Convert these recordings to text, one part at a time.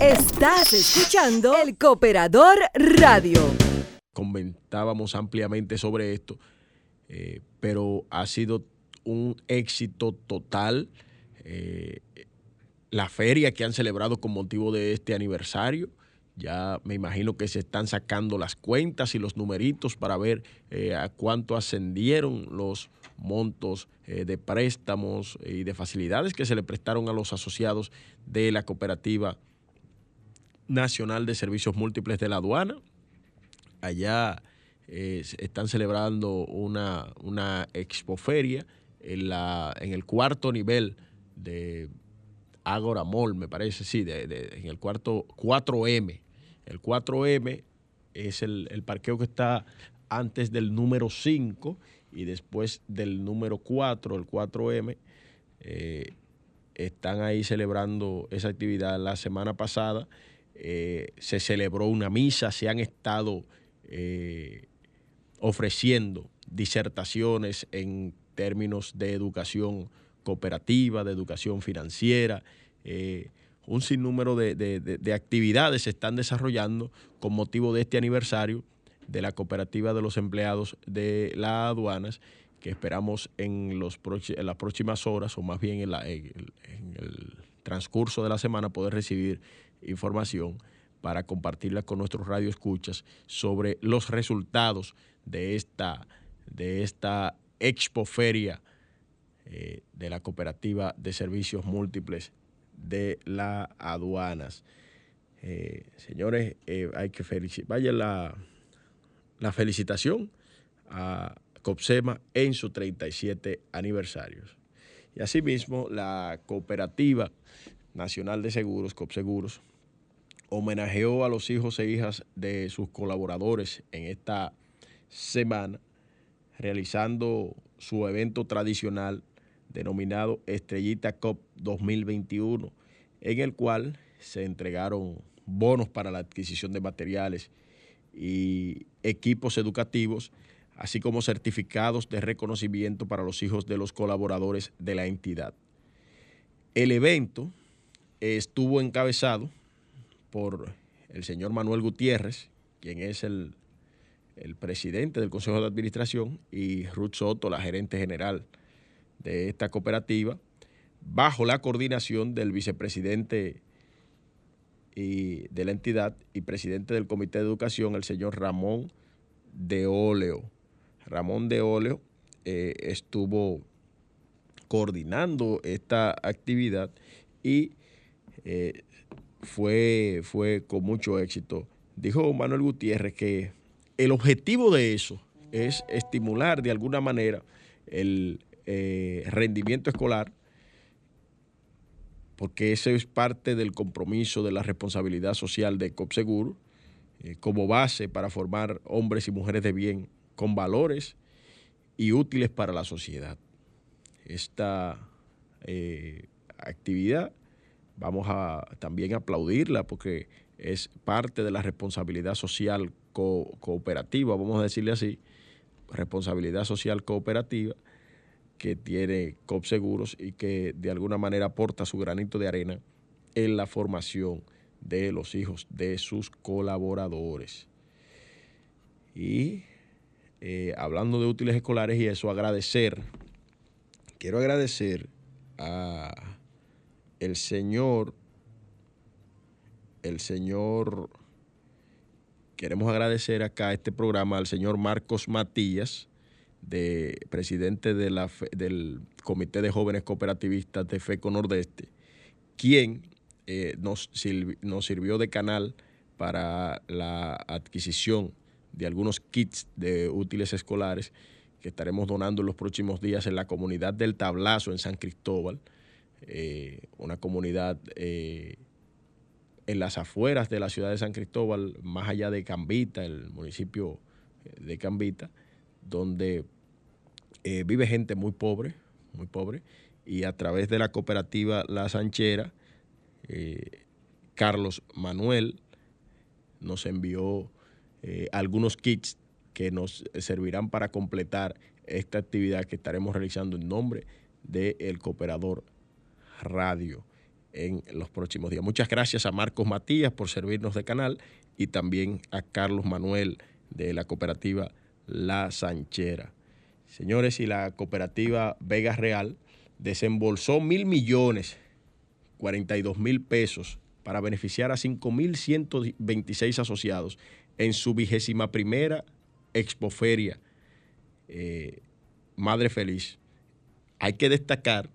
Estás escuchando El Cooperador Radio. Comentábamos ampliamente sobre esto, eh, pero ha sido un éxito total. Eh, la feria que han celebrado con motivo de este aniversario. Ya me imagino que se están sacando las cuentas y los numeritos para ver eh, a cuánto ascendieron los montos eh, de préstamos y de facilidades que se le prestaron a los asociados de la Cooperativa Nacional de Servicios Múltiples de la Aduana. Allá eh, están celebrando una, una expoferia en, la, en el cuarto nivel de Agora Mall, me parece, sí, de, en el cuarto 4M. El 4M es el, parqueo que está antes del número 5 y después del número 4, el 4M. Eh, están ahí celebrando esa actividad. La semana pasada eh, se celebró una misa, se han estado eh, ofreciendo disertaciones en términos de educación cooperativa, de educación financiera. Eh, un sinnúmero de, actividades se están desarrollando con motivo de este aniversario de la cooperativa de los empleados de las aduanas, que esperamos en, los en las próximas horas, o más bien en, en el transcurso de la semana, poder recibir información para compartirla con nuestros radioescuchas sobre los resultados de esta, de esta expoferia eh, de la Cooperativa de Servicios Múltiples de las Aduanas. Eh, señores, eh, hay que felicitar, vaya la, la felicitación a COPSEMA en su 37 aniversarios. Y asimismo, la Cooperativa Nacional de Seguros, COPSEGUROS, homenajeó a los hijos e hijas de sus colaboradores en esta semana, realizando su evento tradicional denominado Estrellita Cup 2021, en el cual se entregaron bonos para la adquisición de materiales y equipos educativos, así como certificados de reconocimiento para los hijos de los colaboradores de la entidad. El evento estuvo encabezado por el señor Manuel Gutiérrez, quien es el, el presidente del Consejo de Administración, y Ruth Soto, la gerente general de esta cooperativa, bajo la coordinación del vicepresidente y de la entidad y presidente del Comité de Educación, el señor Ramón de Óleo. Ramón de Óleo eh, estuvo coordinando esta actividad y eh, fue, fue con mucho éxito. Dijo Manuel Gutiérrez que el objetivo de eso es estimular de alguna manera el, eh, rendimiento escolar, porque ese es parte del compromiso de la responsabilidad social de COPSEGUR eh, como base para formar hombres y mujeres de bien con valores y útiles para la sociedad. Esta eh, actividad vamos a también aplaudirla porque es parte de la responsabilidad social cooperativa, vamos a decirle así, responsabilidad social cooperativa que tiene COP Seguros y que de alguna manera aporta su granito de arena en la formación de los hijos de sus colaboradores. Y eh, hablando de útiles escolares y eso, agradecer, quiero agradecer a el señor, el señor, queremos agradecer acá este programa al señor Marcos Matías, de presidente de la, del Comité de Jóvenes Cooperativistas de FECO Nordeste, quien eh, nos, nos sirvió de canal para la adquisición de algunos kits de útiles escolares que estaremos donando en los próximos días en la comunidad del Tablazo en San Cristóbal, eh, una comunidad eh, en las afueras de la ciudad de San Cristóbal, más allá de Cambita, el municipio de Cambita, donde eh, vive gente muy pobre, muy pobre, y a través de la cooperativa La Sanchera, eh, Carlos Manuel nos envió eh, algunos kits que nos servirán para completar esta actividad que estaremos realizando en nombre del Cooperador Radio. en los próximos días. Muchas gracias a Marcos Matías por servirnos de canal y también a Carlos Manuel de la cooperativa La Sanchera. Señores, y la cooperativa Vega Real desembolsó mil millones, 42 mil pesos para beneficiar a 5.126 asociados en su vigésima primera expoferia eh, Madre Feliz. Hay que destacar,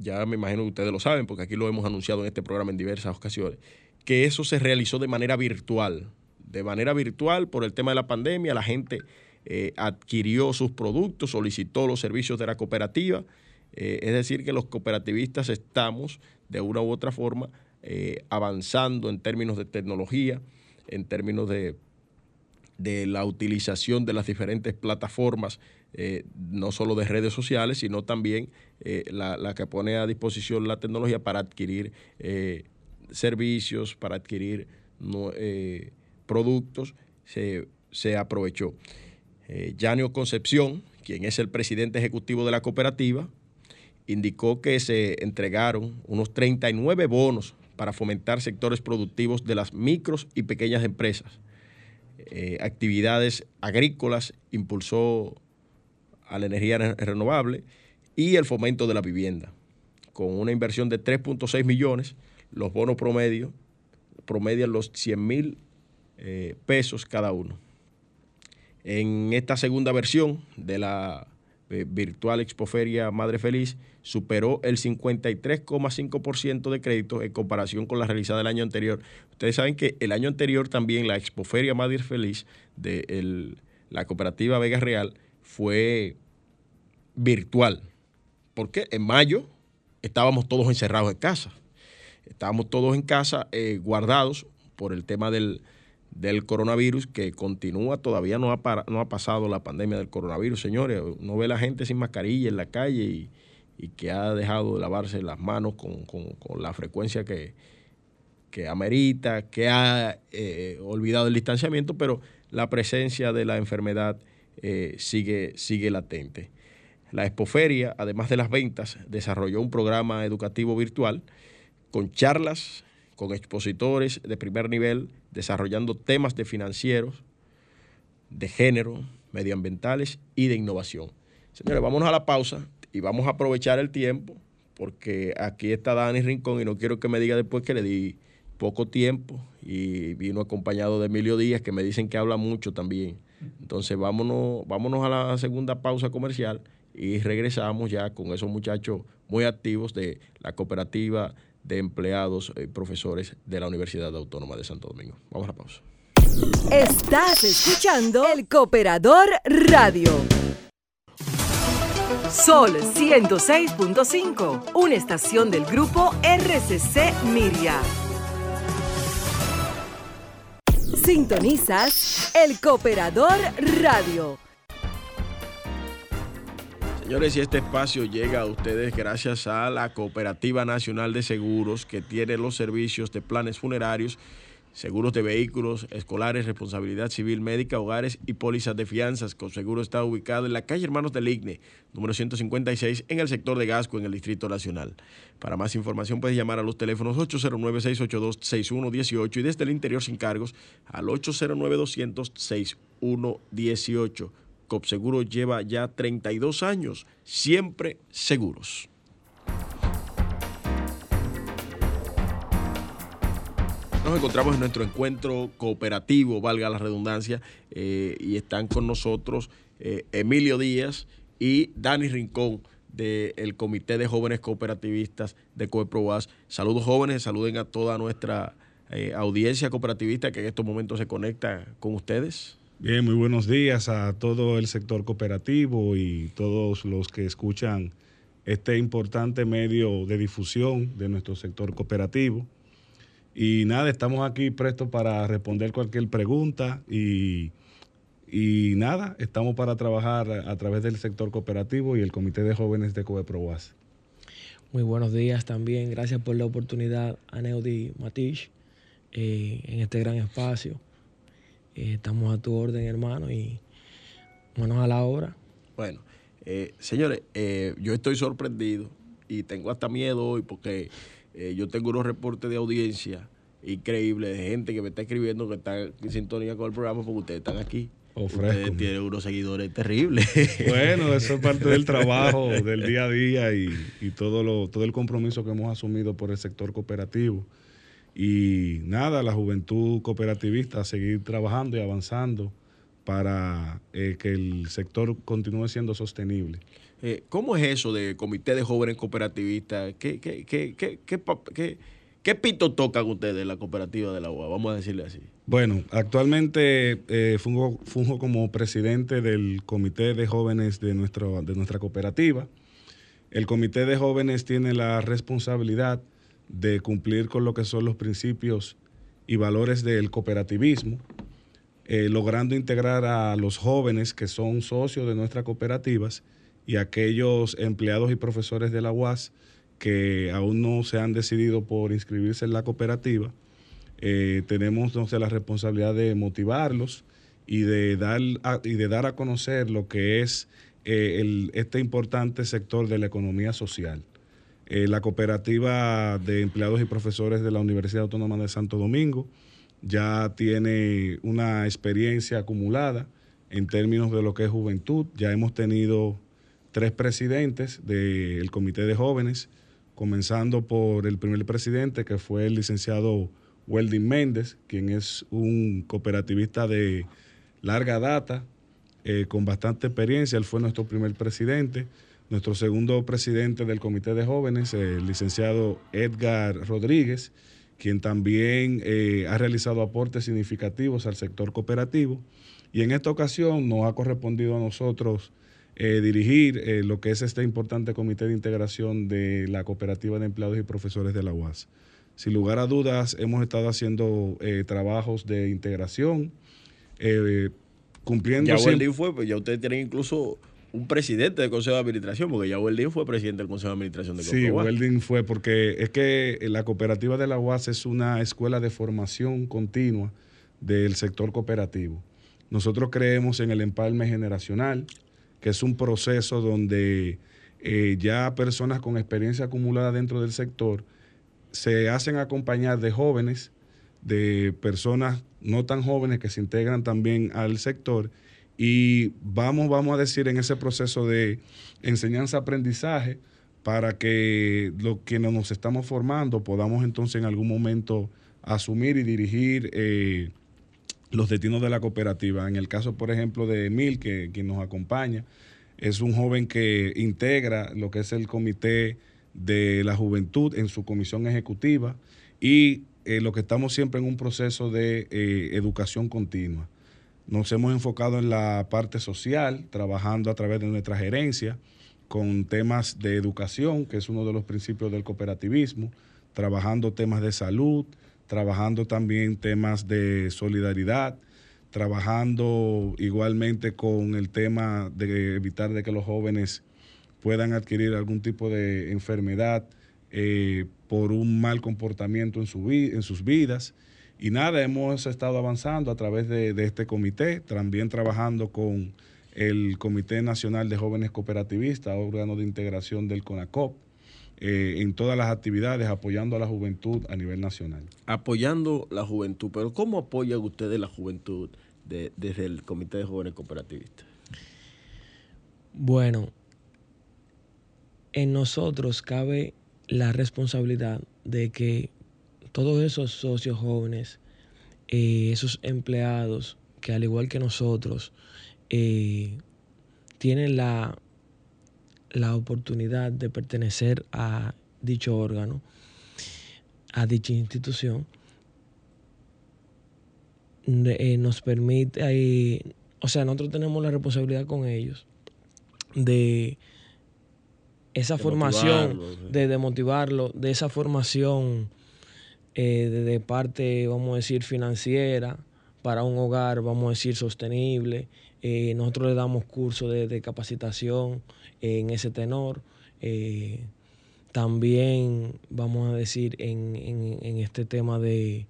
ya me imagino que ustedes lo saben, porque aquí lo hemos anunciado en este programa en diversas ocasiones, que eso se realizó de manera virtual. De manera virtual, por el tema de la pandemia, la gente eh, adquirió sus productos, solicitó los servicios de la cooperativa. Eh, es decir, que los cooperativistas estamos, de una u otra forma, eh, avanzando en términos de tecnología, en términos de, de la utilización de las diferentes plataformas, no solo de redes sociales, sino también la, la, que pone a disposición la tecnología para adquirir servicios, para adquirir eh, productos, se, se aprovechó. Eh, Yanio Concepción, quien es el presidente ejecutivo de la cooperativa, indicó que se entregaron unos 39 bonos para fomentar sectores productivos de las micros y pequeñas empresas. Eh, actividades agrícolas impulsó a la energía renovable y el fomento de la vivienda, con una inversión de 3.6 millones los bonos promedio promedian los 100 mil eh, pesos cada uno. En esta segunda versión de la eh, virtual Expoferia Madre Feliz superó el 53,5% de crédito en comparación con la realizada el año anterior. Ustedes saben que el año anterior también la Expoferia Madre Feliz de la cooperativa Vega Real fue virtual. Porque en mayo estábamos todos encerrados en casa. Estábamos todos en casa eh, guardados por el tema del, coronavirus que continúa, todavía no ha, no ha pasado la pandemia del coronavirus, señores. No ve la gente sin mascarilla en la calle y, que ha dejado de lavarse las manos con, la frecuencia que, que amerita, que ha eh, olvidado el distanciamiento, pero la presencia de la enfermedad eh, sigue, sigue latente. La Expoferia, además de las ventas, desarrolló un programa educativo virtual con charlas con expositores de primer nivel, desarrollando temas de financieros, de género, medioambientales y de innovación. Señores, vámonos a la pausa y vamos a aprovechar el tiempo, porque aquí está Dani Rincón y no quiero que me diga después que le di poco tiempo y vino acompañado de Emilio Díaz, que me dicen que habla mucho también. Entonces vámonos, vámonos a la segunda pausa comercial y regresamos ya con esos muchachos muy activos de la cooperativa de empleados y profesores de la Universidad Autónoma de Santo Domingo. Vamos a la pausa. Estás escuchando el Cooperador Radio. Sol 106.5, una estación del grupo RCC Miria. Sintonizas el Cooperador Radio Señores, y este espacio llega a ustedes gracias a la Cooperativa Nacional de Seguros, que tiene los servicios de planes funerarios, seguros de vehículos, escolares, responsabilidad civil, médica, hogares y pólizas de fianzas. Con seguro está ubicado en la calle Hermanos del Igne, número 156, en el sector de Gasco, en el Distrito Nacional. Para más información puedes llamar a los teléfonos 809-682-6118 y desde el interior sin cargos al 809-200-6118. COPSEGURO lleva ya 32 años, siempre seguros. Nos encontramos en nuestro encuentro cooperativo, valga la redundancia, eh, y están con nosotros eh, Emilio Díaz y Dani Rincón del Comité de Jóvenes Cooperativistas de COEPROAS. Saludos jóvenes, saluden a toda nuestra eh, audiencia cooperativista que en estos momentos se conecta con ustedes. Bien, muy buenos días a todo el sector cooperativo y todos los que escuchan este importante medio de difusión de nuestro sector cooperativo. Y nada, estamos aquí prestos para responder cualquier pregunta y, y nada, estamos para trabajar a través del sector cooperativo y el Comité de Jóvenes de COEPROAS. Muy buenos días también, gracias por la oportunidad a Neudi Matish eh, en este gran espacio. Eh, estamos a tu orden, hermano, y manos a la obra. Bueno, eh, señores, eh, yo estoy sorprendido y tengo hasta miedo hoy porque eh, yo tengo unos reportes de audiencia increíbles de gente que me está escribiendo que está en sintonía con el programa porque ustedes están aquí. Ustedes tienen unos seguidores terribles. Bueno, eso es parte del trabajo del día a día y, y, todo, lo, todo el compromiso que hemos asumido por el sector cooperativo. Y nada, la juventud cooperativista a seguir trabajando y avanzando para eh, que el sector continúe siendo sostenible. Eh, ¿Cómo es eso de comité de jóvenes cooperativistas? ¿Qué, qué, qué, qué, qué, qué pito tocan ustedes la cooperativa de la UA? Vamos a decirle así. Bueno, actualmente eh, fungo, fungo, como presidente del comité de jóvenes de, nuestro, de nuestra cooperativa. El comité de jóvenes tiene la responsabilidad de cumplir con lo que son los principios y valores del cooperativismo, eh, logrando integrar a los jóvenes que son socios de nuestras cooperativas y aquellos empleados y profesores de la UAS que aún no se han decidido por inscribirse en la cooperativa. Eh, tenemos entonces la responsabilidad de motivarlos y de dar a, y de dar a conocer lo que es eh, el, este importante sector de la economía social. Eh, la cooperativa de empleados y profesores de la Universidad Autónoma de Santo Domingo ya tiene una experiencia acumulada en términos de lo que es juventud. Ya hemos tenido tres presidentes del comité de jóvenes, comenzando por el primer presidente que fue el licenciado Welding Méndez, quien es un cooperativista de larga data, eh, con bastante experiencia. Él fue nuestro primer presidente. Nuestro segundo presidente del Comité de Jóvenes, el licenciado Edgar Rodríguez, quien también eh, ha realizado aportes significativos al sector cooperativo. Y en esta ocasión nos ha correspondido a nosotros eh, dirigir eh, lo que es este importante comité de integración de la cooperativa de empleados y profesores de la UAS. Sin lugar a dudas, hemos estado haciendo eh, trabajos de integración, eh, cumpliendo... Ya siempre... fue, pues ya ustedes tienen incluso un presidente del Consejo de Administración, porque ya Welding fue presidente del Consejo de Administración de Sí, Welding fue, porque es que la cooperativa de la UAS es una escuela de formación continua del sector cooperativo. Nosotros creemos en el empalme generacional, que es un proceso donde eh, ya personas con experiencia acumulada dentro del sector se hacen acompañar de jóvenes, de personas no tan jóvenes que se integran también al sector y vamos, vamos a decir, en ese proceso de enseñanza-aprendizaje para que los quienes nos estamos formando podamos entonces en algún momento asumir y dirigir eh, los destinos de la cooperativa. En el caso, por ejemplo, de Emil, que quien nos acompaña, es un joven que integra lo que es el comité de la juventud en su comisión ejecutiva y eh, lo que estamos siempre en un proceso de eh, educación continua. Nos hemos enfocado en la parte social, trabajando a través de nuestra gerencia con temas de educación, que es uno de los principios del cooperativismo, trabajando temas de salud, trabajando también temas de solidaridad, trabajando igualmente con el tema de evitar de que los jóvenes puedan adquirir algún tipo de enfermedad eh, por un mal comportamiento en, su en sus vidas. Y nada, hemos estado avanzando a través de, de, este comité, también trabajando con el Comité Nacional de Jóvenes Cooperativistas, órgano de integración del CONACOP, eh, en todas las actividades, apoyando a la juventud a nivel nacional. Apoyando la juventud, pero ¿cómo apoyan ustedes la juventud de, desde el Comité de Jóvenes Cooperativistas? Bueno, en nosotros cabe la responsabilidad de que todos esos socios jóvenes, eh, esos empleados que al igual que nosotros eh, tienen la, la oportunidad de pertenecer a dicho órgano, a dicha institución, eh, nos permite, eh, o sea, nosotros tenemos la responsabilidad con ellos de esa de formación, de, de, motivarlo, de esa formación eh, de, parte, vamos a decir, financiera para un hogar, vamos a decir, sostenible. Eh, nosotros le damos cursos de, de, capacitación en ese tenor. Eh, también, vamos a decir, en, en, en, este tema de,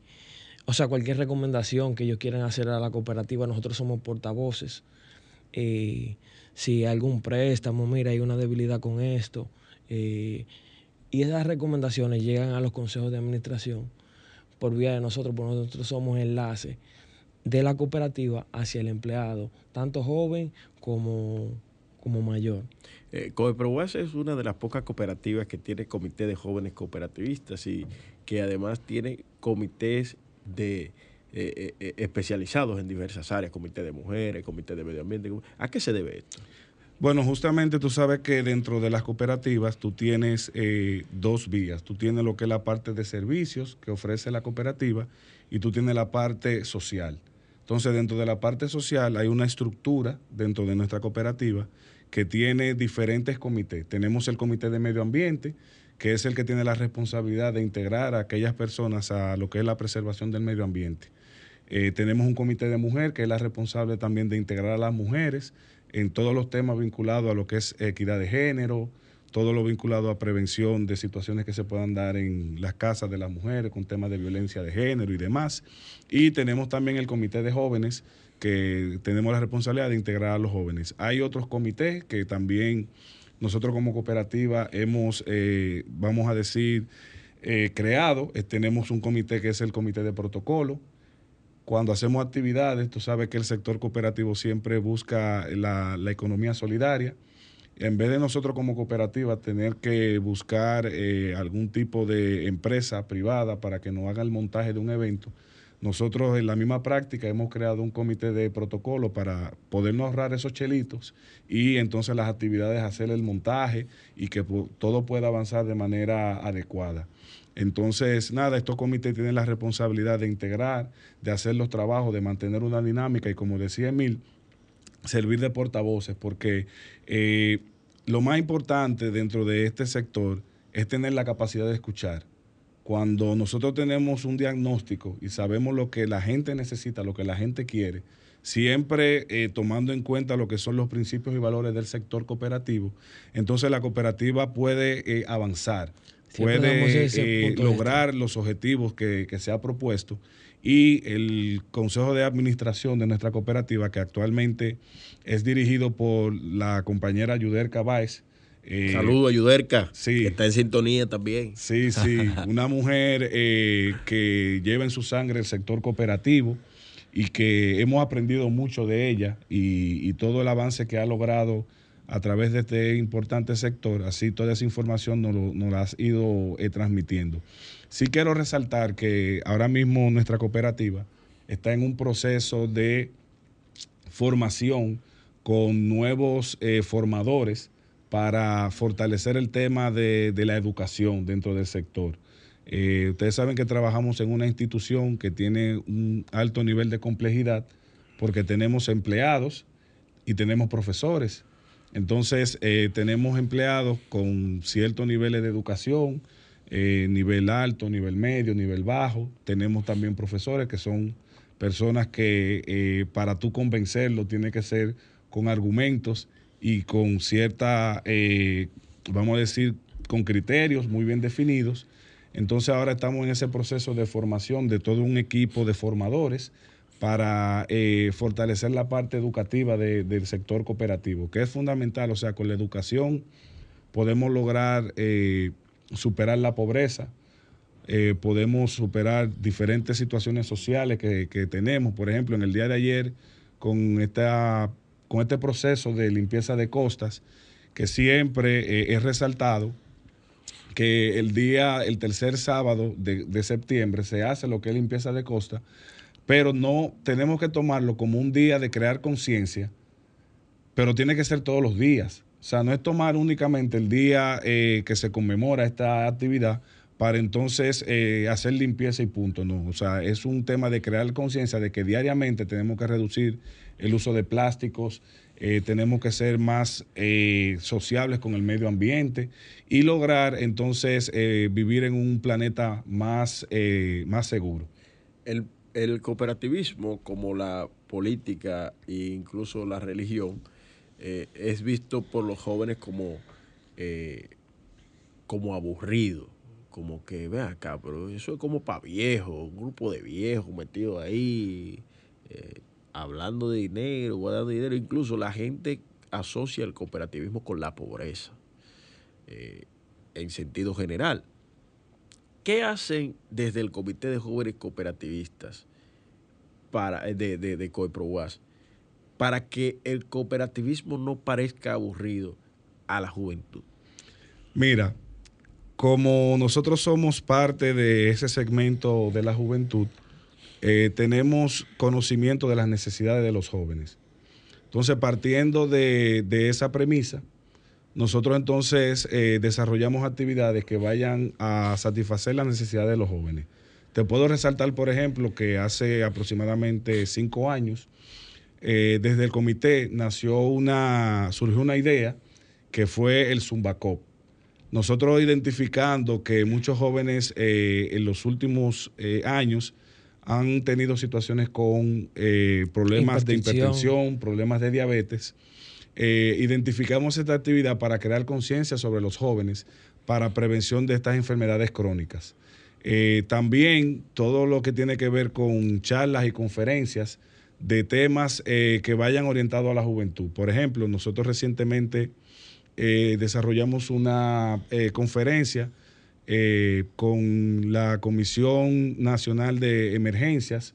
o sea, cualquier recomendación que ellos quieran hacer a la cooperativa, nosotros somos portavoces. Eh, si algún préstamo, mira, hay una debilidad con esto. Eh, Y esas recomendaciones llegan a los consejos de administración por vía de nosotros, porque nosotros somos enlace de la cooperativa hacia el empleado, tanto joven como, como mayor. Eh, es una de las pocas cooperativas que tiene comité de jóvenes cooperativistas y que además tiene comités de eh, eh, especializados en diversas áreas, comité de mujeres, comité de medio ambiente. ¿A qué se debe esto? Bueno, justamente tú sabes que dentro de las cooperativas tú tienes eh, dos vías. Tú tienes lo que es la parte de servicios que ofrece la cooperativa y tú tienes la parte social. Entonces, dentro de la parte social hay una estructura dentro de nuestra cooperativa que tiene diferentes comités. Tenemos el comité de medio ambiente, que es el que tiene la responsabilidad de integrar a aquellas personas a lo que es la preservación del medio ambiente. Eh, tenemos un comité de mujer que es la responsable también de integrar a las mujeres en todos los temas vinculados a lo que es equidad de género, todo lo vinculado a prevención de situaciones que se puedan dar en las casas de las mujeres con temas de violencia de género y demás. Y tenemos también el comité de jóvenes que tenemos la responsabilidad de integrar a los jóvenes. Hay otros comités que también nosotros como cooperativa hemos, eh, vamos a decir, eh, creado. Eh, tenemos un comité que es el comité de protocolo, cuando hacemos actividades, tú sabes que el sector cooperativo siempre busca la, economía solidaria. En vez de nosotros como cooperativa tener que buscar eh, algún tipo de empresa privada para que nos haga el montaje de un evento, nosotros en la misma práctica hemos creado un comité de protocolo para podernos ahorrar esos chelitos y entonces las actividades hacer el montaje y que todo pueda avanzar de manera adecuada. Entonces, nada, estos comités tienen la responsabilidad de integrar, de hacer los trabajos, de mantener una dinámica y como decía Emil, servir de portavoces, porque eh, lo más importante dentro de este sector es tener la capacidad de escuchar. Cuando nosotros tenemos un diagnóstico y sabemos lo que la gente necesita, lo que la gente quiere, siempre eh, tomando en cuenta lo que son los principios y valores del sector cooperativo, entonces la cooperativa puede eh, avanzar puede eh, lograr los objetivos que, se ha propuesto y el Consejo de Administración de nuestra cooperativa, que actualmente es dirigido por la compañera Yuderka Báez. Eh, Saludo a Yuderka, sí, que está en sintonía también. Sí, sí, una mujer eh, que lleva en su sangre el sector cooperativo y que hemos aprendido mucho de ella y, y todo el avance que ha logrado a través de este importante sector, así toda esa información nos, la has ido eh, transmitiendo. Sí quiero resaltar que ahora mismo nuestra cooperativa está en un proceso de formación con nuevos eh, formadores para fortalecer el tema de, la educación dentro del sector. Eh, ustedes saben que trabajamos en una institución que tiene un alto nivel de complejidad porque tenemos empleados y tenemos profesores entonces, eh, tenemos empleados con ciertos niveles de educación, eh, nivel alto, nivel medio, nivel bajo. Tenemos también profesores que son personas que eh, para tú convencerlos tiene que ser con argumentos y con cierta, vamos a decir, con criterios muy bien definidos. Entonces ahora estamos en ese proceso de formación de todo un equipo de formadores para eh, fortalecer la parte educativa del sector cooperativo, que es fundamental. O sea, con la educación podemos lograr eh, superar la pobreza, eh, podemos superar diferentes situaciones sociales que, tenemos. Por ejemplo, en el día de ayer, con, esta, con este proceso de limpieza de costas, que siempre es resaltado que el día, el tercer sábado de, de septiembre se hace lo que es limpieza de costa pero no tenemos que tomarlo como un día de crear conciencia, pero tiene que ser todos los días. O sea, no es tomar únicamente el día eh, que se conmemora esta actividad para entonces eh, hacer limpieza y punto. No, o sea, es un tema de crear conciencia de que diariamente tenemos que reducir el uso de plásticos, eh, tenemos que ser más sociables con el medio ambiente y lograr entonces vivir en un planeta más, más seguro. El el cooperativismo, como la política e incluso la religión, eh, es visto por los jóvenes como, eh, como aburrido, como que, ve acá, pero eso es como para viejos, un grupo de viejos metidos ahí, eh, hablando de dinero, guardando dinero. Incluso la gente asocia el cooperativismo con la pobreza. en sentido general. ¿Qué hacen desde el Comité de Jóvenes Cooperativistas para, de, de, de COEPROUAS para que el cooperativismo no parezca aburrido a la juventud? Mira, como nosotros somos parte de ese segmento de la juventud, eh, tenemos conocimiento de las necesidades de los jóvenes. Entonces, partiendo de, esa premisa, nosotros entonces eh, desarrollamos actividades que vayan a satisfacer las necesidades de los jóvenes. Te puedo resaltar, por ejemplo, que hace aproximadamente cinco años, eh, desde el comité nació una, surgió una idea que fue el Zumbacop. Nosotros identificando que muchos jóvenes en los últimos años han tenido situaciones con eh, problemas de hipertensión, problemas de diabetes. Eh, identificamos esta actividad para crear conciencia sobre los jóvenes para prevención de estas enfermedades crónicas. Eh, también todo lo que tiene que ver con charlas y conferencias de temas que vayan orientados a la juventud. Por ejemplo, nosotros recientemente desarrollamos una conferencia eh, con la Comisión Nacional de Emergencias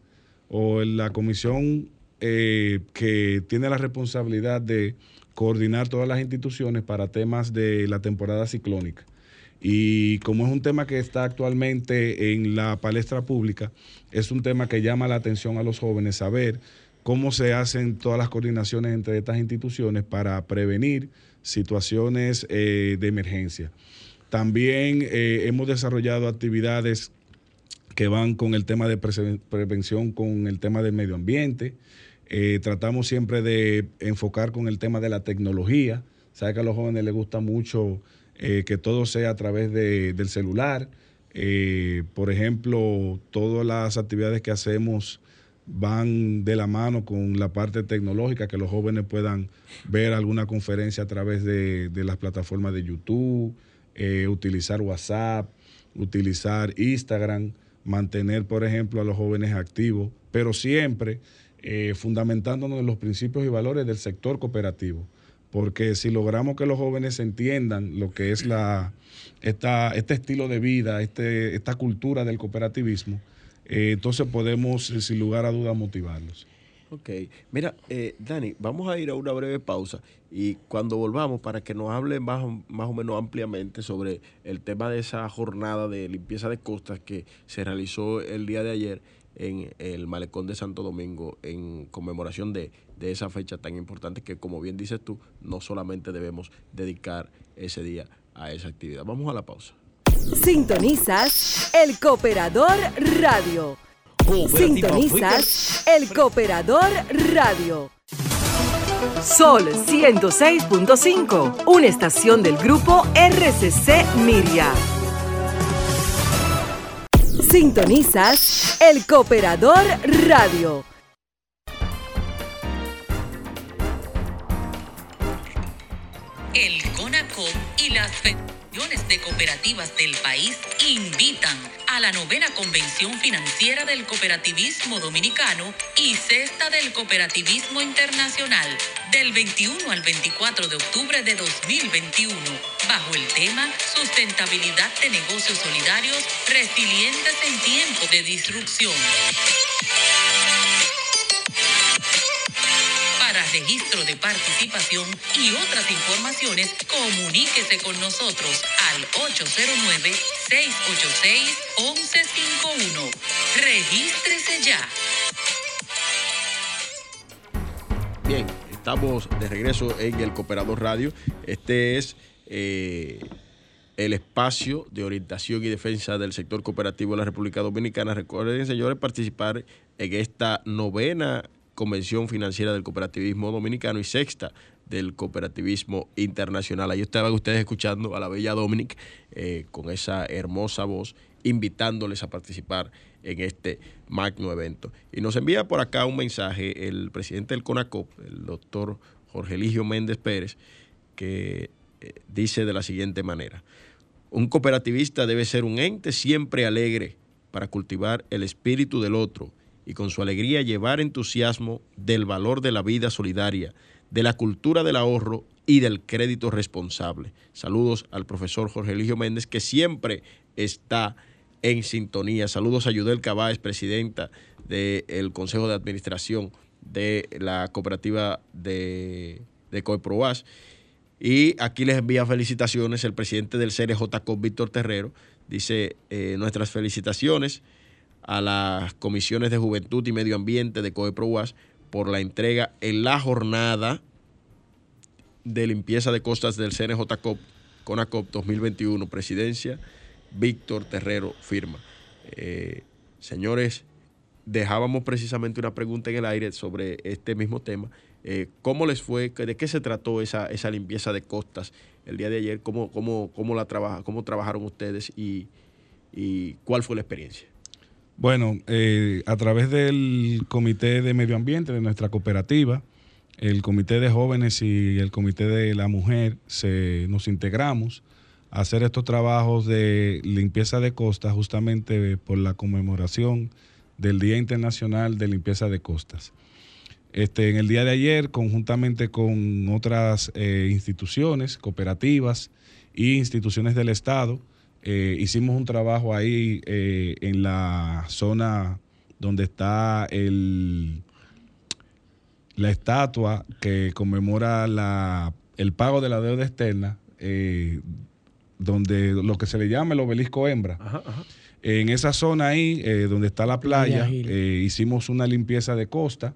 o la comisión eh, que tiene la responsabilidad de coordinar todas las instituciones para temas de la temporada ciclónica. Y como es un tema que está actualmente en la palestra pública, es un tema que llama la atención a los jóvenes saber cómo se hacen todas las coordinaciones entre estas instituciones para prevenir situaciones eh, de emergencia. También eh, hemos desarrollado actividades que van con el tema de prevención, con el tema del medio ambiente. Eh, tratamos siempre de enfocar con el tema de la tecnología. Sabe que a los jóvenes les gusta mucho eh, que todo sea a través del celular. por ejemplo, todas las actividades que hacemos van de la mano con la parte tecnológica, que los jóvenes puedan ver alguna conferencia a través de las plataformas de YouTube, eh, utilizar WhatsApp, utilizar Instagram, mantener, por ejemplo, a los jóvenes activos, pero siempre eh, fundamentándonos en los principios y valores del sector cooperativo. Porque si logramos que los jóvenes entiendan lo que es la, esta, este estilo de vida, este, esta cultura del cooperativismo, eh, entonces podemos, sin lugar a dudas, motivarlos. Ok, mira, eh, Dani, vamos a ir a una breve pausa y cuando volvamos para que nos hable más, más o menos ampliamente sobre el tema de esa jornada de limpieza de costas que se realizó el día de ayer en el malecón de Santo Domingo en conmemoración de, de esa fecha tan importante que como bien dices tú, no solamente debemos dedicar ese día a esa actividad. Vamos a la pausa. Sintonizas el Cooperador Radio Sintonizas El Cooperador Radio. Sol 106.5, una estación del grupo RCC Miria. Sintonizas El Cooperador Radio. El CONACO y las de cooperativas del país invitan a la novena Convención Financiera del Cooperativismo Dominicano y Cesta del Cooperativismo Internacional del 21 al 24 de octubre de 2021 bajo el tema Sustentabilidad de negocios solidarios resilientes en tiempos de disrupción. Registro de participación y otras informaciones, comuníquese con nosotros al 809-686-1151. Regístrese ya. Bien, estamos de regreso en el Cooperador Radio. Este es eh, el espacio de orientación y defensa del sector cooperativo de la República Dominicana. Recuerden, señores, participar en esta novena Convención Financiera del Cooperativismo Dominicano y sexta del Cooperativismo Internacional. Ahí estaban ustedes escuchando a la bella Dominic eh, con esa hermosa voz, invitándoles a participar en este magno evento. Y nos envía por acá un mensaje el presidente del CONACOP, el doctor Jorge Eligio Méndez Pérez, que eh, dice de la siguiente manera, un cooperativista debe ser un ente siempre alegre para cultivar el espíritu del otro y con su alegría llevar entusiasmo del valor de la vida solidaria, de la cultura del ahorro y del crédito responsable. Saludos al profesor Jorge Eligio Méndez, que siempre está en sintonía. Saludos a Yudel Cabáez, presidenta del Consejo de Administración de la cooperativa de, de Coeproas. Y aquí les envía felicitaciones el presidente del CRJCO, Víctor Terrero. Dice eh, nuestras felicitaciones a las comisiones de Juventud y Medio Ambiente de COEPROAS por la entrega en la jornada de limpieza de costas del CNJCOP, CONACOP 2021, presidencia, Víctor Terrero firma. Eh, señores, dejábamos precisamente una pregunta en el aire sobre este mismo tema. Eh, ¿Cómo les fue? ¿De qué se trató esa, esa limpieza de costas el día de ayer? ¿Cómo, cómo, cómo la trabaja, cómo trabajaron ustedes y, y cuál fue la experiencia? Bueno, eh, a través del Comité de Medio Ambiente de nuestra cooperativa, el Comité de Jóvenes y el Comité de la Mujer, se, nos integramos a hacer estos trabajos de limpieza de costas justamente por la conmemoración del Día Internacional de Limpieza de Costas. Este, en el día de ayer, conjuntamente con otras eh, instituciones, cooperativas e instituciones del Estado, eh, hicimos un trabajo ahí eh, en la zona donde está el, la estatua que conmemora la, el pago de la deuda externa, eh, donde lo que se le llama el obelisco hembra. En esa zona ahí, donde está la playa, hicimos una limpieza de costa,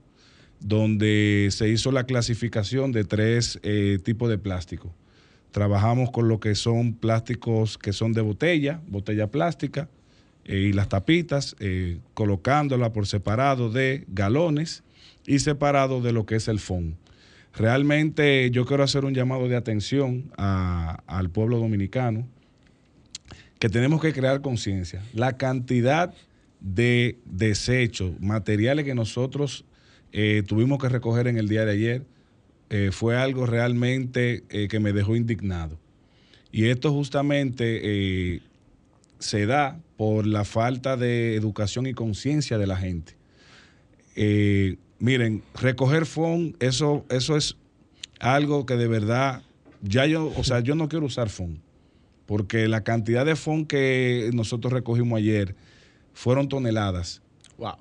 donde se hizo la clasificación de tres tipos de plástico Trabajamos con lo que son plásticos que son de botella, botella plástica, eh, y las tapitas, eh, colocándola por separado de galones y separado de lo que es el fondo. Realmente yo quiero hacer un llamado de atención al pueblo dominicano, que tenemos que crear conciencia. La cantidad de desechos, materiales que nosotros eh, tuvimos que recoger en el día de ayer, eh, fue algo realmente eh, que me dejó indignado. Y esto justamente eh, se da por la falta de educación y conciencia de la gente. miren, recoger FON, eso, eso es algo que de verdad, ya yo, o sea, yo no quiero usar FON, porque la cantidad de FON que nosotros recogimos ayer fueron toneladas. Wow.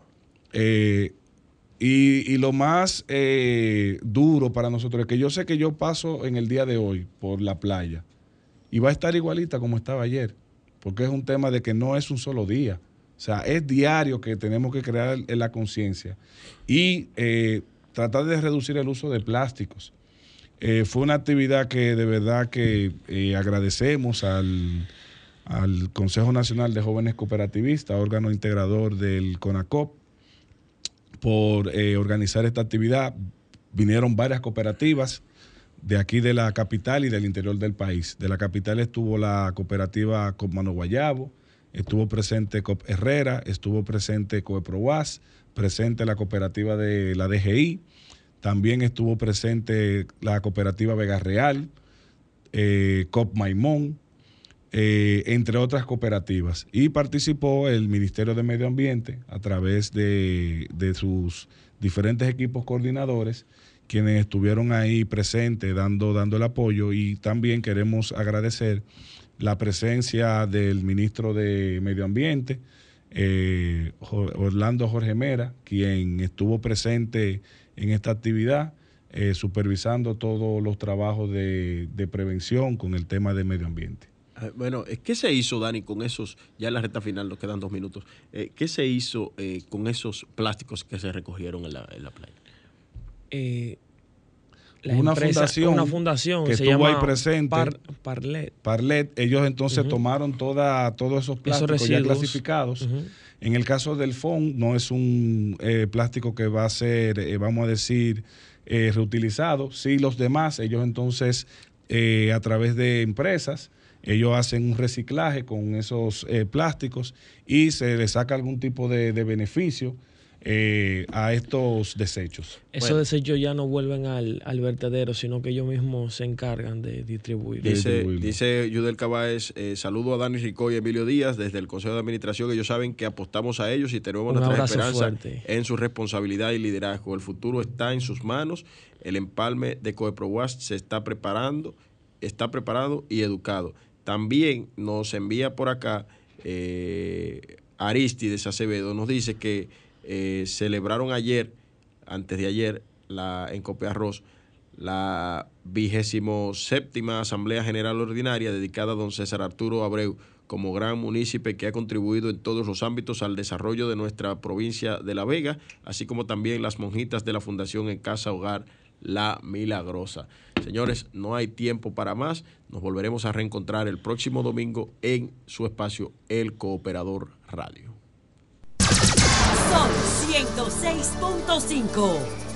Y, lo más eh, duro para nosotros es que yo sé que yo paso en el día de hoy por la playa y va a estar igualita como estaba ayer, porque es un tema de que no es un solo día. O sea, es diario que tenemos que crear la conciencia y eh, tratar de reducir el uso de plásticos. Eh, fue una actividad que de verdad que agradecemos al, al Consejo Nacional de Jóvenes Cooperativistas, órgano integrador del CONACOP, por eh, organizar esta actividad. Vinieron varias cooperativas de aquí de la capital y del interior del país. De la capital estuvo la cooperativa Copmano Guayabo, estuvo presente Cop Herrera, estuvo presente Coeproas, presente la cooperativa de la DGI, también estuvo presente la cooperativa Vega Real, eh, Cop Maimón, eh, entre otras cooperativas. Y participó el Ministerio de Medio Ambiente a través de, sus diferentes equipos coordinadores, quienes estuvieron ahí presentes dando, dando el apoyo. Y también queremos agradecer la presencia del ministro de Medio Ambiente, eh, Orlando Jorge Mera, quien estuvo presente en esta actividad. Eh, supervisando todos los trabajos de prevención con el tema de medio ambiente. Ah, bueno, eh, ¿qué se hizo, Dani, con esos, ya en la recta final nos quedan dos minutos, eh, ¿qué se hizo eh, con esos plásticos que se recogieron en la, playa? una, fundación una fundación que estuvo ahí presente. Parlet. Parlet. Ellos entonces tomaron toda, todos esos plásticos ya clasificados. En el caso del FON, no es un plástico que va a ser, vamos a decir, reutilizado. Sí, los demás, ellos entonces, a través de empresas, ellos hacen un reciclaje con esos eh, plásticos y se les saca algún tipo de, beneficio. eh, a estos desechos. Esos desechos ya no vuelven al, vertedero, sino que ellos mismos se encargan de distribuir. Dice, dice Yudel Cabáez, eh, saludo a Dani Rico y Emilio Díaz desde el Consejo de Administración. Ellos saben que apostamos a ellos y tenemos nuestra esperanza en su responsabilidad y liderazgo. El futuro está en sus manos. El empalme de Coeprowas se está preparando, está preparado y educado. También nos envía por acá eh, Aristides Acevedo, nos dice que eh, celebraron ayer, antes de ayer, la, en Copiarros, la vigésimo séptima Asamblea General Ordinaria dedicada a don César Arturo Abreu como gran municipio que ha contribuido en todos los ámbitos al desarrollo de nuestra provincia de La Vega, así como también las monjitas de la Fundación en Casa Hogar La Milagrosa. Señores, no hay tiempo para más. Nos volveremos a reencontrar el próximo domingo en su espacio El Cooperador Radio. Sol 106.5